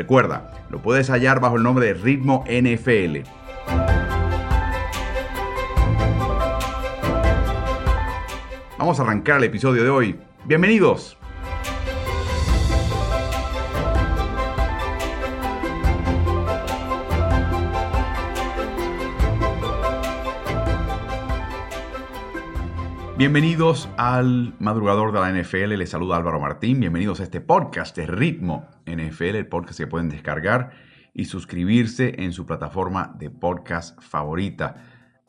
Recuerda, lo puedes hallar bajo el nombre de Ritmo NFL. Vamos a arrancar el episodio de hoy. Bienvenidos. Bienvenidos al madrugador de la NFL, les saluda Álvaro Martín, bienvenidos a este podcast de Ritmo NFL, el podcast que pueden descargar y suscribirse en su plataforma de podcast favorita.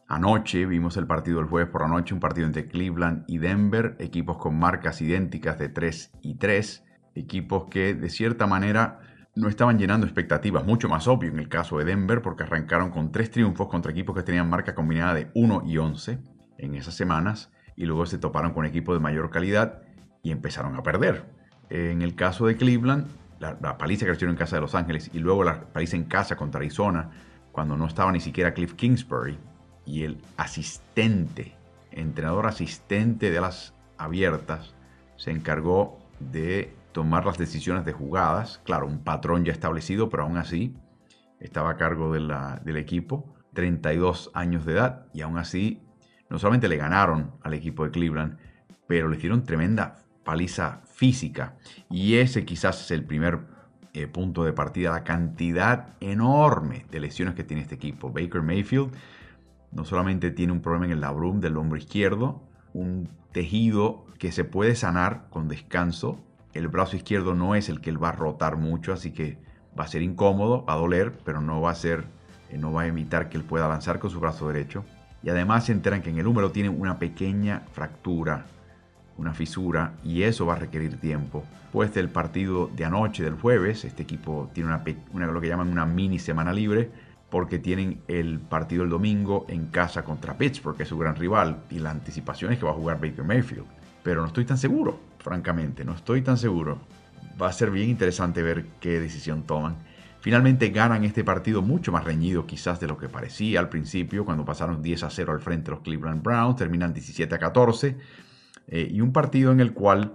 Anoche vimos el partido del jueves por la noche, un partido entre Cleveland y Denver, equipos con marcas idénticas de 3 y 3, equipos que de cierta manera no estaban llenando expectativas, mucho más obvio en el caso de Denver, porque arrancaron con tres triunfos contra equipos que tenían marca combinada de 1 y 11 en esas semanas y luego se toparon con equipos de mayor calidad y empezaron a perder. En el caso de Cleveland, la, paliza que recibieron en casa de Los Ángeles y luego la paliza en casa contra Arizona, cuando no estaba ni siquiera Cliff Kingsbury y el asistente, entrenador asistente de las abiertas, se encargó de tomar las decisiones de jugadas. Claro, un patrón ya establecido, pero aún así estaba a cargo del equipo, 32 años de edad, y aún así no solamente le ganaron al equipo de Cleveland, pero le hicieron tremenda paliza física. Y ese quizás es el primer eh, punto de partida, la cantidad enorme de lesiones que tiene este equipo. Baker Mayfield no solamente tiene un problema en el labrum del hombro izquierdo, un tejido que se puede sanar con descanso. El brazo izquierdo no es el que él va a rotar mucho, así que va a ser incómodo, va a doler, pero no va a ser, eh, no va a evitar que él pueda lanzar con su brazo derecho y además se enteran que en el húmero tiene una pequeña fractura, una fisura, y eso va a requerir tiempo. Pues del partido de anoche, del jueves, este equipo tiene una, lo que llaman una mini semana libre, porque tienen el partido el domingo en casa contra Pittsburgh, que es su gran rival, y la anticipación es que va a jugar Baker Mayfield. Pero no estoy tan seguro, francamente, no estoy tan seguro. Va a ser bien interesante ver qué decisión toman. Finalmente ganan este partido mucho más reñido quizás de lo que parecía al principio, cuando pasaron 10 a 0 al frente de los Cleveland Browns, terminan 17 a 14, eh, y un partido en el cual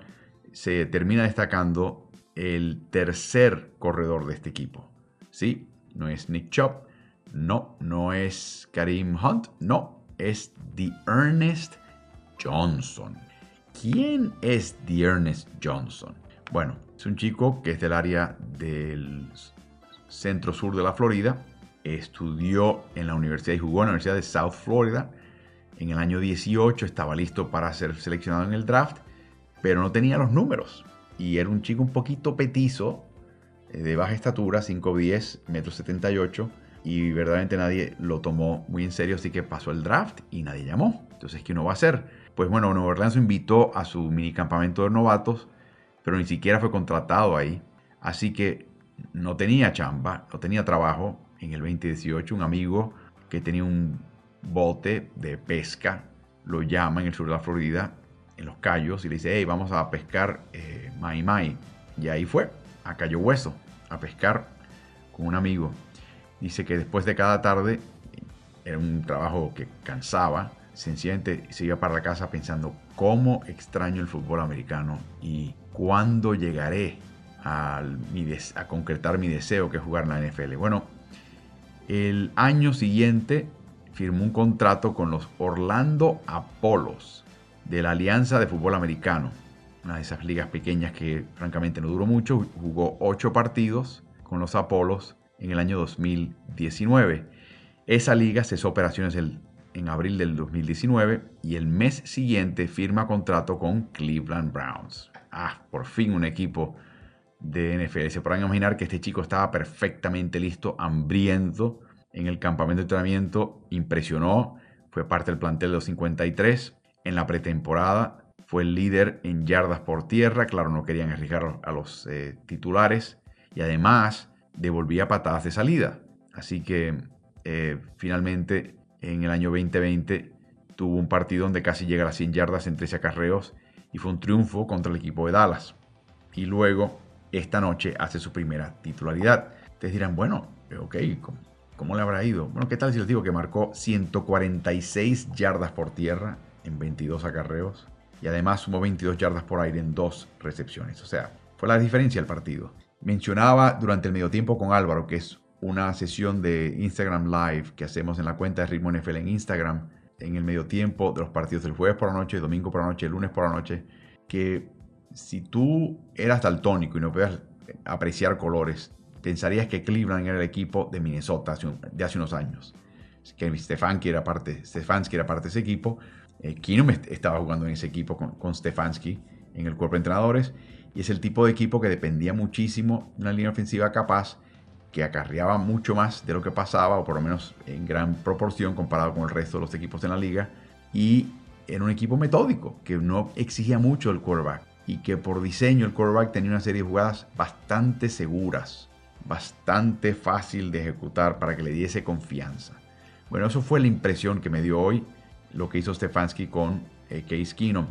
se termina destacando el tercer corredor de este equipo. Sí, no es Nick Chubb, no, no es Karim Hunt, no, es The Ernest Johnson. ¿Quién es The Ernest Johnson? Bueno, es un chico que es del área del centro sur de la Florida. Estudió en la universidad y jugó en la Universidad de South Florida. En el año 18 estaba listo para ser seleccionado en el draft, pero no tenía los números. Y era un chico un poquito petizo, eh, de baja estatura, 5'10, metro 78, y verdaderamente nadie lo tomó muy en serio, así que pasó el draft y nadie llamó. Entonces, ¿qué uno va a hacer? Pues bueno, Nueva Orleans invitó a su mini campamento de novatos, pero ni siquiera fue contratado ahí. Así que no tenía chamba, no tenía trabajo. En el 2018 un amigo que tenía un bote de pesca lo llama en el sur de la Florida, en los Cayos, y le dice, hey, vamos a pescar eh, mai mai. Y ahí fue, a Cayo Hueso, a pescar con un amigo. Dice que después de cada tarde, era un trabajo que cansaba, sencillamente se iba para la casa pensando, ¿cómo extraño el fútbol americano y cuándo llegaré a, concretar mi deseo que es jugar en la NFL. Bueno, el año siguiente firmó un contrato con los Orlando Apolos de la Alianza de Fútbol Americano, una de esas ligas pequeñas que francamente no duró mucho, jugó ocho partidos con los Apolos en el año 2019. Esa liga cesó operaciones en abril del 2019 y el mes siguiente firma contrato con Cleveland Browns. Ah, por fin un equipo de NFL. Se podrán imaginar que este chico estaba perfectamente listo, hambriento en el campamento de entrenamiento, impresionó, fue parte del plantel de los 53. En la pretemporada fue el líder en yardas por tierra, claro, no querían arriesgar a los eh, titulares y además devolvía patadas de salida. Así que eh, finalmente en el año 2020 tuvo un partido donde casi llega a las 100 yardas en 13 acarreos y fue un triunfo contra el equipo de Dallas. Y luego, esta noche, hace su primera titularidad. Ustedes dirán, bueno, ok, ¿cómo, le habrá ido? Bueno, ¿qué tal si les digo que marcó 146 yardas por tierra en 22 acarreos? Y además sumó 22 yardas por aire en dos recepciones. O sea, fue la diferencia del partido. Mencionaba durante el medio tiempo con Álvaro, que es una sesión de Instagram Live que hacemos en la cuenta de Ritmo NFL en Instagram, en el medio tiempo de los partidos del jueves por la noche, domingo por la noche, lunes por la noche, que si tú eras daltónico y no podías apreciar colores, pensarías que Cleveland era el equipo de Minnesota de hace unos años. Que Stefanski era parte, Stefanski era parte de ese equipo. Eh, estaba jugando en ese equipo con, con Stefanski en el cuerpo de entrenadores. Y es el tipo de equipo que dependía muchísimo de una línea ofensiva capaz que acarreaba mucho más de lo que pasaba, o por lo menos en gran proporción comparado con el resto de los equipos en la liga, y era un equipo metódico, que no exigía mucho el quarterback, y que por diseño el quarterback tenía una serie de jugadas bastante seguras, bastante fácil de ejecutar para que le diese confianza. Bueno, eso fue la impresión que me dio hoy lo que hizo Stefanski con eh, Case Keenum,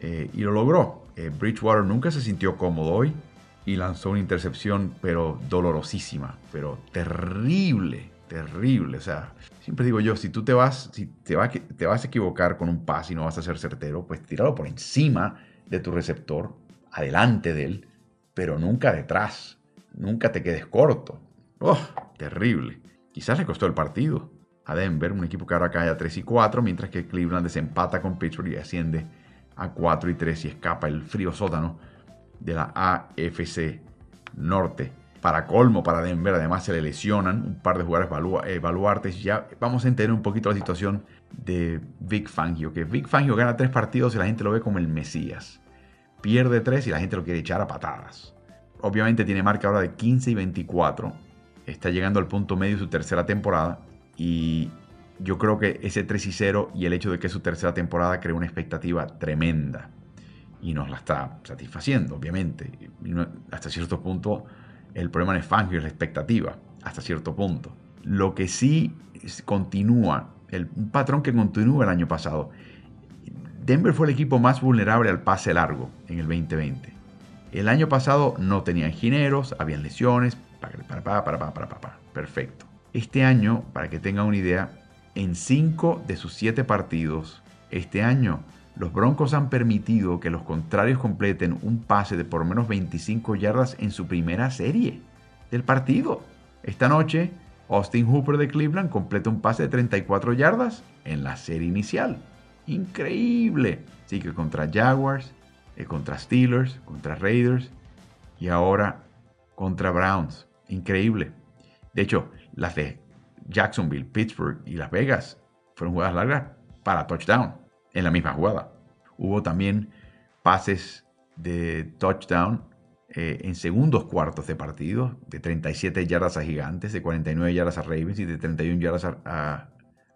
eh, y lo logró. Eh, Bridgewater nunca se sintió cómodo hoy, y lanzó una intercepción, pero dolorosísima, pero terrible, terrible. O sea, siempre digo yo, si tú te vas, si te, te vas a equivocar con un pase y no vas a ser certero, pues tíralo por encima de tu receptor, adelante de él, pero nunca detrás. Nunca te quedes corto. ¡Oh! Terrible. Quizás le costó el partido a Denver, un equipo que ahora cae a 3 y 4, mientras que Cleveland desempata con Pittsburgh y asciende a 4 y 3 y escapa el frío sótano de la AFC Norte. Para colmo, para Denver, además se le lesionan un par de jugadores evaluartes. Ya vamos a entender un poquito la situación de Vic Fangio. Que Vic Fangio gana tres partidos y la gente lo ve como el Mesías. Pierde tres y la gente lo quiere echar a patadas. Obviamente tiene marca ahora de 15 y 24. Está llegando al punto medio de su tercera temporada. Y yo creo que ese 3 y 0 y el hecho de que es su tercera temporada crea una expectativa tremenda y nos la está satisfaciendo, obviamente. hasta cierto punto, el problema no es Fangio, es la expectativa, hasta cierto punto. Lo que sí continúa, el, un patrón que continúa el año pasado. Denver fue el equipo más vulnerable al pase largo en el 2020. El año pasado no tenían gineros, habían lesiones, para, para, para, perfecto. Este año, para que tengan una idea, en 5 de sus 7 partidos, este año los Broncos han permitido que los contrarios completen un pase de por menos 25 yardas en su primera serie del partido. Esta noche, Austin Hooper de Cleveland completa un pase de 34 yardas en la serie inicial. Increíble. Así que contra Jaguars, eh, contra Steelers, contra Raiders y ahora contra Browns. Increíble. De hecho, las de Jacksonville, Pittsburgh y Las Vegas fueron jugadas largas para touchdown en la misma jugada. Hubo también pases de touchdown eh, en segundos cuartos de partido, de 37 yardas a Gigantes, de 49 yardas a Ravens y de 31 yardas a,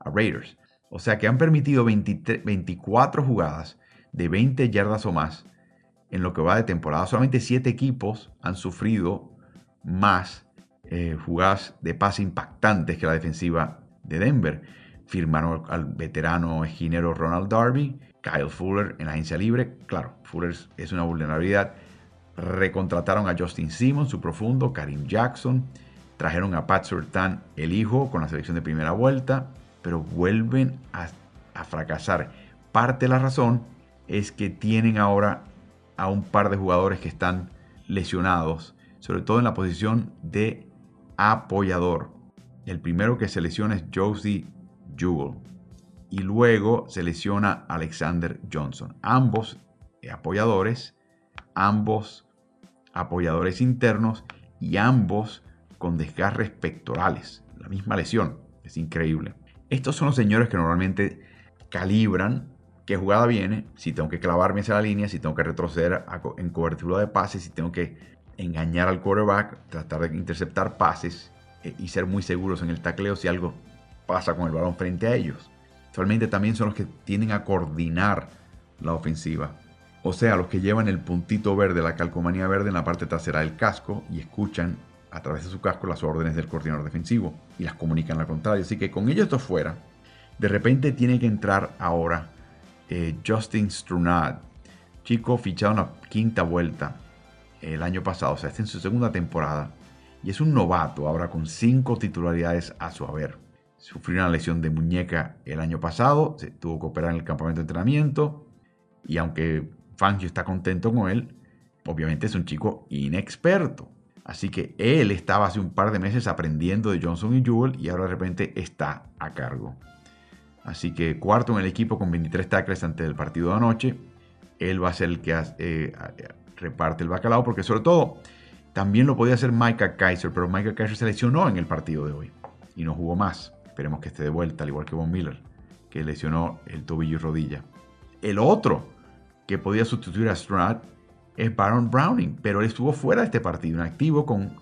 Raiders. O sea que han permitido 24 jugadas de 20 yardas o más en lo que va de temporada. Solamente 7 equipos han sufrido más eh, jugadas de pase impactantes que la defensiva de Denver firmaron al veterano esquinero Ronald Darby, Kyle Fuller en la agencia libre. Claro, Fuller es una vulnerabilidad. Recontrataron a Justin Simmons, su profundo, Karim Jackson. Trajeron a Pat Surtan, el hijo, con la selección de primera vuelta, pero vuelven a, fracasar. Parte de la razón es que tienen ahora a un par de jugadores que están lesionados, sobre todo en la posición de apoyador. El primero que se lesiona es Josie Jewell. Y luego se lesiona Alexander Johnson. Ambos apoyadores, ambos apoyadores internos y ambos con desgarres pectorales. La misma lesión. Es increíble. Estos son los señores que normalmente calibran qué jugada viene, si tengo que clavarme hacia la línea, si tengo que retroceder en cobertura de pases, si tengo que engañar al quarterback, tratar de interceptar pases eh, y ser muy seguros en el tacleo si algo pasa con el balón frente a ellos. Actualmente también son los que tienden a coordinar la ofensiva. O sea, los que llevan el puntito verde, la calcomanía verde en la parte trasera del casco y escuchan a través de su casco las órdenes del coordinador defensivo y las comunican al contrario. Así que con ellos dos fuera, de repente tiene que entrar ahora eh, Justin Strunad, chico fichado en la quinta vuelta el año pasado, o sea, está en su segunda temporada y es un novato ahora con cinco titularidades a su haber. Sufrió una lesión de muñeca el año pasado, se tuvo que operar en el campamento de entrenamiento y aunque Fangio está contento con él, obviamente es un chico inexperto. Así que él estaba hace un par de meses aprendiendo de Johnson y Jewell y ahora de repente está a cargo. Así que cuarto en el equipo con 23 tackles antes del partido de anoche. Él va a ser el que eh, reparte el bacalao porque sobre todo también lo podía hacer Micah Kaiser, pero Micah Kaiser se lesionó en el partido de hoy y no jugó más. Esperemos que esté de vuelta, al igual que Von Miller, que lesionó el tobillo y rodilla. El otro que podía sustituir a Stroud es Baron Browning, pero él estuvo fuera de este partido, inactivo con,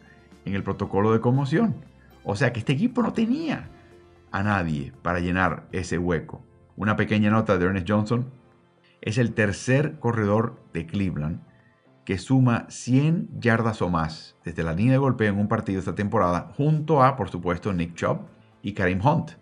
en el protocolo de conmoción. O sea que este equipo no tenía a nadie para llenar ese hueco. Una pequeña nota de Ernest Johnson. Es el tercer corredor de Cleveland que suma 100 yardas o más desde la línea de golpeo en un partido esta temporada, junto a, por supuesto, Nick Chubb y Karim Hunt.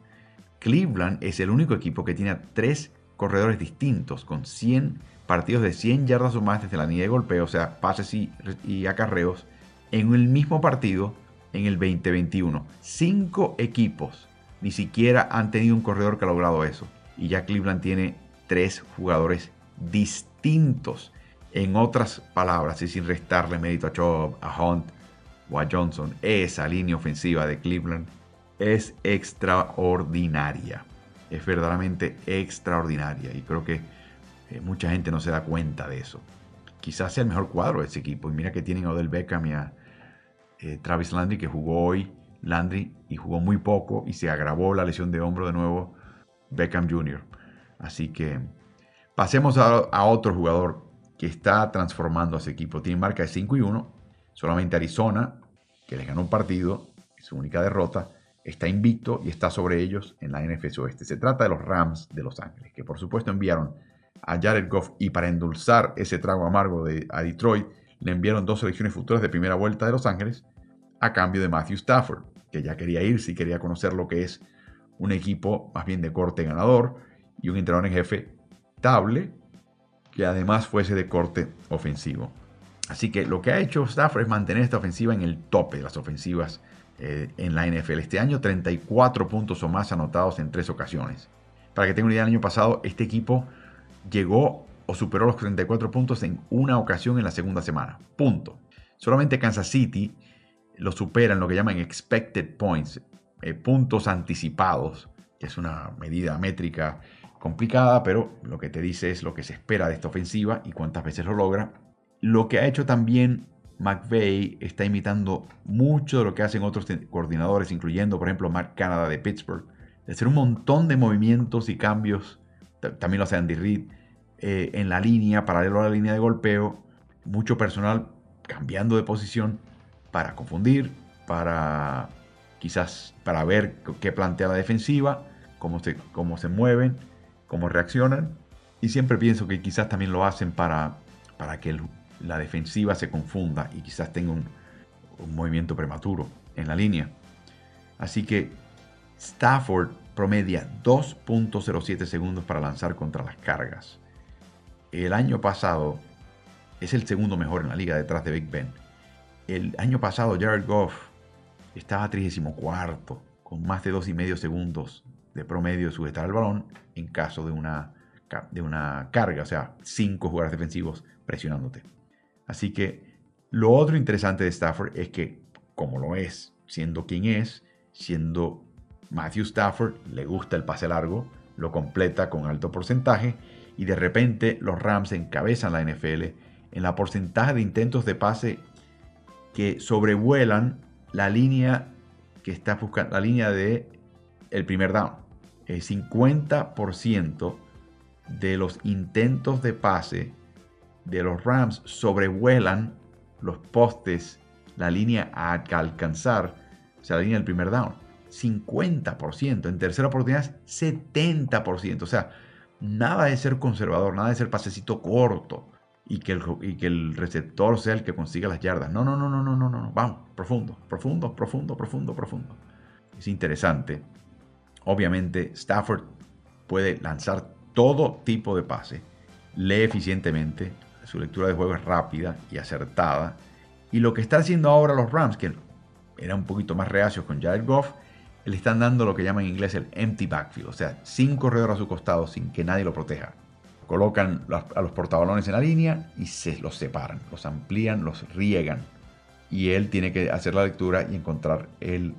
Cleveland es el único equipo que tiene tres corredores distintos con 100 partidos de 100 yardas o más desde la línea de golpeo, o sea, pases y, acarreos, en el mismo partido en el 2021. Cinco equipos ni siquiera han tenido un corredor que ha logrado eso. Y ya Cleveland tiene tres jugadores distintos. En otras palabras, y sin restarle mérito a Chubb, a Hunt o a Johnson, esa línea ofensiva de Cleveland es extraordinaria. Es verdaderamente extraordinaria. Y creo que eh, mucha gente no se da cuenta de eso. Quizás sea el mejor cuadro de ese equipo. Y mira que tienen a Odell Beckham y a eh, Travis Landry, que jugó hoy Landry y jugó muy poco y se agravó la lesión de hombro de nuevo Beckham Jr. Así que pasemos a, otro jugador que está transformando a ese equipo. Tiene marca de 5 y 1. Solamente Arizona, que les ganó un partido, su única derrota, está invicto y está sobre ellos en la NFC Oeste. Se trata de los Rams de Los Ángeles, que por supuesto enviaron a Jared Goff y para endulzar ese trago amargo de, a Detroit, le enviaron dos selecciones futuras de primera vuelta de Los Ángeles a cambio de Matthew Stafford, que ya quería irse y quería conocer lo que es un equipo más bien de corte ganador y un entrenador en jefe estable que además fuese de corte ofensivo. Así que lo que ha hecho Stafford es mantener esta ofensiva en el tope de las ofensivas eh, en la NFL. Este año 34 puntos o más anotados en tres ocasiones. Para que tengan una idea, el año pasado este equipo llegó o superó los 34 puntos en una ocasión en la segunda semana. Punto. Solamente Kansas City lo supera en lo que llaman expected points, eh, puntos anticipados, que es una medida métrica complicada, pero lo que te dice es lo que se espera de esta ofensiva y cuántas veces lo logra. Lo que ha hecho también McVeigh está imitando mucho de lo que hacen otros coordinadores, incluyendo, por ejemplo, Mark Canada de Pittsburgh, de hacer un montón de movimientos y cambios también lo hace Andy Reid, eh, en la línea, paralelo a la línea de golpeo, mucho personal cambiando de posición para confundir, para quizás para ver qué plantea la defensiva, cómo se, cómo se mueven, cómo reaccionan. Y siempre pienso que quizás también lo hacen para, para que la defensiva se confunda y quizás tenga un, un movimiento prematuro en la línea. Así que Stafford promedia 2.07 segundos para lanzar contra las cargas. El año pasado es el segundo mejor en la liga detrás de Big Ben. El año pasado Jared Goff estaba 34 con más de 2,5 segundos de promedio de sujetar el balón en caso de una, de una carga, o sea, 5 jugadores defensivos presionándote. Así que lo otro interesante de Stafford es que, como lo es, siendo quien es, siendo Matthew Stafford le gusta el pase largo, lo completa con alto porcentaje y de repente los Rams encabezan la NFL en la porcentaje de intentos de pase que sobrevuelan la línea que está buscando, la línea de el primer down. El 50% de los intentos de pase de los Rams sobrevuelan los postes, la línea a alcanzar, o sea, la línea del primer down. 50%, en tercera oportunidad 70%, o sea, nada de ser conservador, nada de ser pasecito corto y que, el, y que el receptor sea el que consiga las yardas. No, no, no, no, no, no, no. Vamos, profundo, profundo, profundo, profundo, profundo. Es interesante. Obviamente, Stafford puede lanzar todo tipo de pase, lee eficientemente, su lectura de juego es rápida y acertada. Y lo que está haciendo ahora los Rams, que eran un poquito más reacios con Jared Goff, le están dando lo que llaman en inglés el empty backfield, o sea, sin corredor a su costado, sin que nadie lo proteja. Colocan a los portabalones en la línea y se los separan, los amplían, los riegan. Y él tiene que hacer la lectura y encontrar el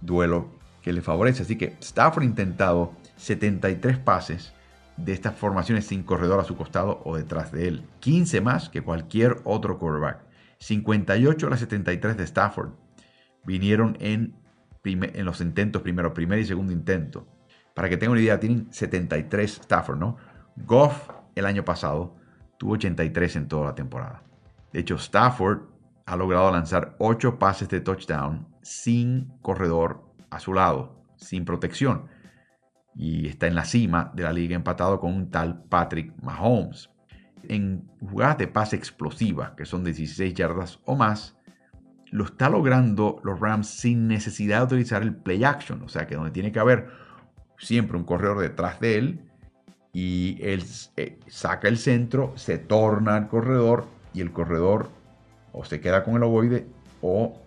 duelo que le favorece. Así que Stafford ha intentado 73 pases de estas formaciones sin corredor a su costado o detrás de él. 15 más que cualquier otro quarterback. 58 a las 73 de Stafford vinieron en en los intentos primero, primer y segundo intento. Para que tengan una idea, tienen 73 Stafford, ¿no? Goff el año pasado tuvo 83 en toda la temporada. De hecho, Stafford ha logrado lanzar 8 pases de touchdown sin corredor a su lado, sin protección. Y está en la cima de la liga empatado con un tal Patrick Mahomes. En jugadas de pase explosiva, que son de 16 yardas o más, lo está logrando los Rams sin necesidad de utilizar el play action. O sea que donde tiene que haber siempre un corredor detrás de él y él eh, saca el centro, se torna al corredor y el corredor o se queda con el ovoide o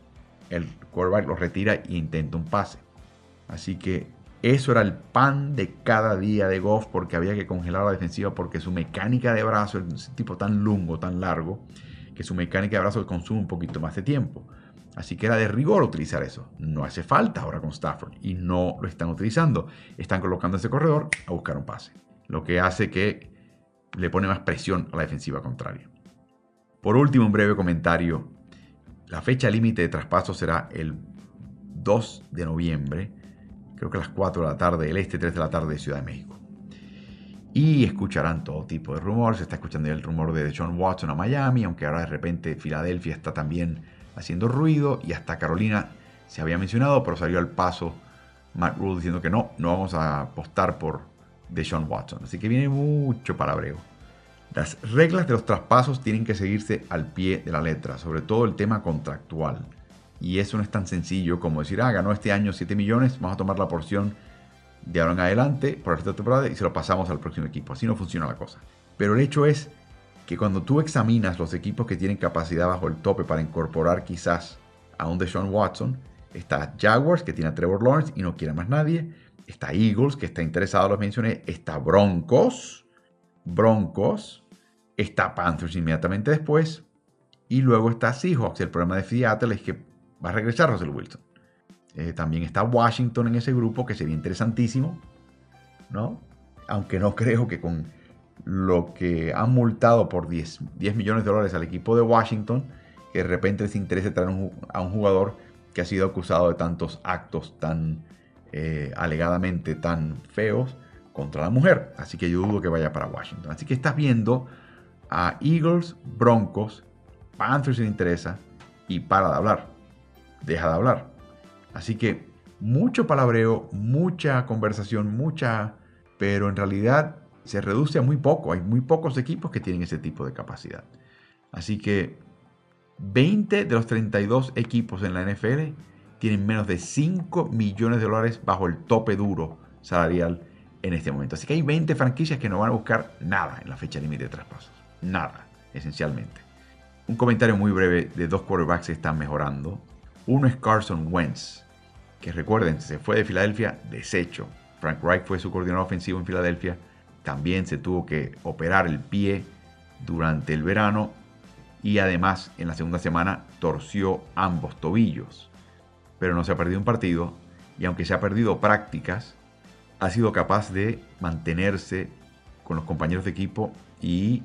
el quarterback lo retira e intenta un pase. Así que eso era el pan de cada día de Goff porque había que congelar la defensiva porque su mecánica de brazo un tipo tan lungo, tan largo, que su mecánica de brazo consume un poquito más de tiempo. Así que era de rigor utilizar eso. No hace falta ahora con Stafford y no lo están utilizando. Están colocando ese corredor a buscar un pase. Lo que hace que le pone más presión a la defensiva contraria. Por último, un breve comentario. La fecha límite de traspaso será el 2 de noviembre, creo que a las 4 de la tarde del este, 3 de la tarde de Ciudad de México. Y escucharán todo tipo de rumores. Se está escuchando el rumor de John Watson a Miami, aunque ahora de repente Filadelfia está también haciendo ruido y hasta Carolina se había mencionado, pero salió al paso Matt diciendo que no, no vamos a apostar por Deshaun Watson. Así que viene mucho palabreo. Las reglas de los traspasos tienen que seguirse al pie de la letra, sobre todo el tema contractual. Y eso no es tan sencillo como decir, ah, ganó este año 7 millones, vamos a tomar la porción de ahora en adelante por de temporada y se lo pasamos al próximo equipo. Así no funciona la cosa. Pero el hecho es que cuando tú examinas los equipos que tienen capacidad bajo el tope para incorporar quizás a un Deshaun Watson, está Jaguars que tiene a Trevor Lawrence y no quiere más nadie, está Eagles que está interesado, los mencioné, está Broncos, Broncos, está Panthers inmediatamente después y luego está Seahawks. El problema de Seattle es que va a regresar Russell Wilson. Eh, también está Washington en ese grupo que sería interesantísimo, ¿no? Aunque no creo que con lo que han multado por 10, 10 millones de dólares al equipo de Washington, que de repente les interese traer a un jugador que ha sido acusado de tantos actos tan eh, alegadamente tan feos contra la mujer. Así que yo dudo que vaya para Washington. Así que estás viendo a Eagles, Broncos, Panthers le interesa y para de hablar. Deja de hablar. Así que mucho palabreo, mucha conversación, mucha... Pero en realidad se reduce a muy poco. Hay muy pocos equipos que tienen ese tipo de capacidad. Así que 20 de los 32 equipos en la NFL tienen menos de 5 millones de dólares bajo el tope duro salarial en este momento. Así que hay 20 franquicias que no van a buscar nada en la fecha límite de traspasos. Nada, esencialmente. Un comentario muy breve de dos quarterbacks que están mejorando. Uno es Carson Wentz, que recuerden, se fue de Filadelfia deshecho. Frank Reich fue su coordinador ofensivo en Filadelfia también se tuvo que operar el pie durante el verano y además en la segunda semana torció ambos tobillos. Pero no se ha perdido un partido y aunque se ha perdido prácticas, ha sido capaz de mantenerse con los compañeros de equipo y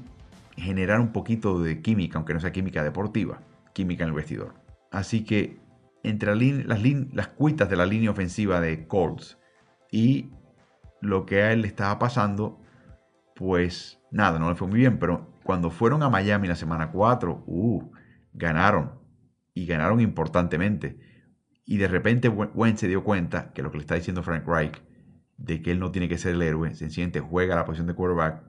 generar un poquito de química, aunque no sea química deportiva, química en el vestidor. Así que entre las, cuitas de la línea ofensiva de Colts y lo que a él le estaba pasando, pues nada, no le fue muy bien, pero cuando fueron a Miami la semana 4, uh, ganaron y ganaron importantemente. Y de repente Wentz se dio cuenta que lo que le está diciendo Frank Reich, de que él no tiene que ser el héroe, sencillamente juega la posición de quarterback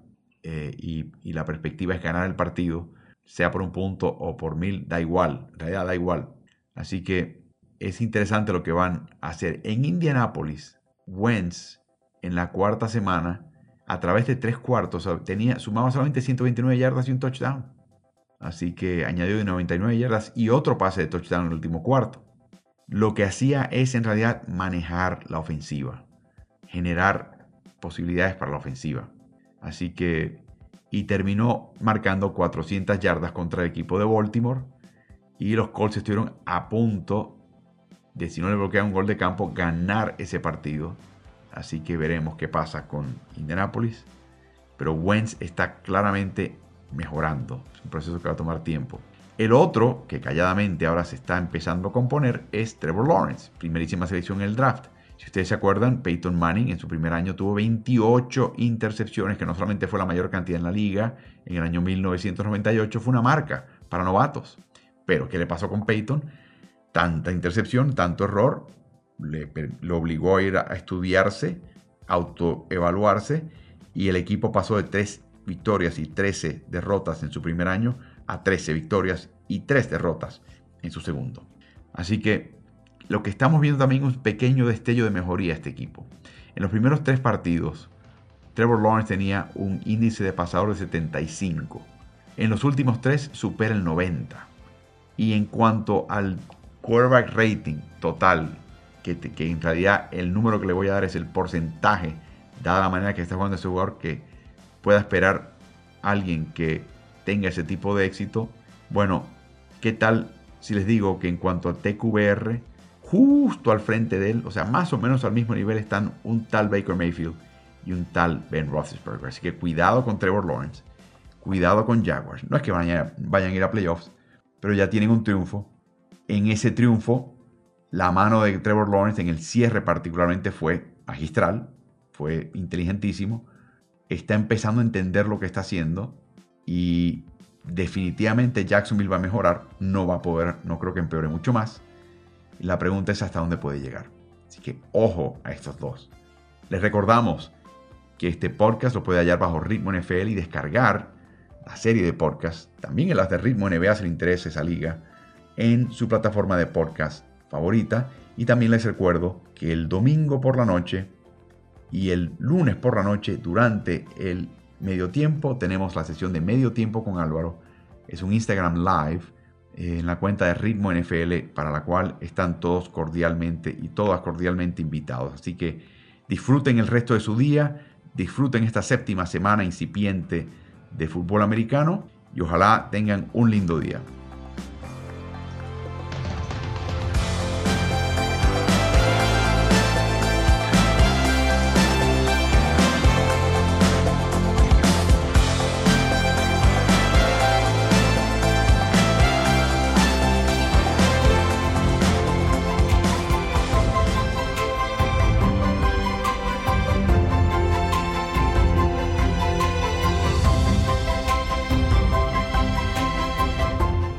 eh, y, y, la perspectiva es ganar el partido, sea por un punto o por mil, da igual, en realidad da igual. Así que es interesante lo que van a hacer. En Indianápolis, Wentz en la cuarta semana, a través de tres cuartos, tenía, sumaba solamente 129 yardas y un touchdown. Así que añadió de 99 yardas y otro pase de touchdown en el último cuarto. Lo que hacía es en realidad manejar la ofensiva, generar posibilidades para la ofensiva. Así que, y terminó marcando 400 yardas contra el equipo de Baltimore. Y los Colts estuvieron a punto de, si no le bloquean un gol de campo, ganar ese partido. Así que veremos qué pasa con Indianapolis. Pero Wentz está claramente mejorando. Es un proceso que va a tomar tiempo. El otro, que calladamente ahora se está empezando a componer, es Trevor Lawrence, primerísima selección en el draft. Si ustedes se acuerdan, Peyton Manning en su primer año tuvo 28 intercepciones, que no solamente fue la mayor cantidad en la liga, en el año 1998 fue una marca para novatos. Pero, ¿qué le pasó con Peyton? Tanta intercepción, tanto error, le, lo obligó a ir a estudiarse, autoevaluarse, y el equipo pasó de 3 victorias y 13 derrotas en su primer año a 13 victorias y 3 derrotas en su segundo. Así que lo que estamos viendo también es un pequeño destello de mejoría a este equipo. En los primeros tres partidos, Trevor Lawrence tenía un índice de pasador de 75. En los últimos tres supera el 90. Y en cuanto al quarterback rating total, que, en realidad el número que le voy a dar es el porcentaje, dada la manera que está jugando ese jugador, que pueda esperar alguien que tenga ese tipo de éxito. Bueno, ¿qué tal si les digo que en cuanto a TQBR, justo al frente de él, o sea, más o menos al mismo nivel están un tal Baker Mayfield y un tal Ben Roethlisberger. Así que cuidado con Trevor Lawrence, cuidado con Jaguars. No es que vayan, vayan a ir a playoffs, pero ya tienen un triunfo. En ese triunfo, la mano de Trevor Lawrence en el cierre particularmente fue magistral, fue inteligentísimo está empezando a entender lo que está haciendo y definitivamente Jacksonville va a mejorar, no va a poder, no creo que empeore mucho más. La pregunta es hasta dónde puede llegar. Así que ojo a estos dos. Les recordamos que este podcast lo puede hallar bajo Ritmo NFL y descargar la serie de podcasts, también en las de Ritmo NBA si le interesa esa liga, en su plataforma de podcast favorita. Y también les recuerdo que el domingo por la noche y el lunes por la noche, durante el medio tiempo, tenemos la sesión de medio tiempo con Álvaro. Es un Instagram Live eh, en la cuenta de Ritmo NFL, para la cual están todos cordialmente y todas cordialmente invitados. Así que disfruten el resto de su día, disfruten esta séptima semana incipiente de fútbol americano y ojalá tengan un lindo día.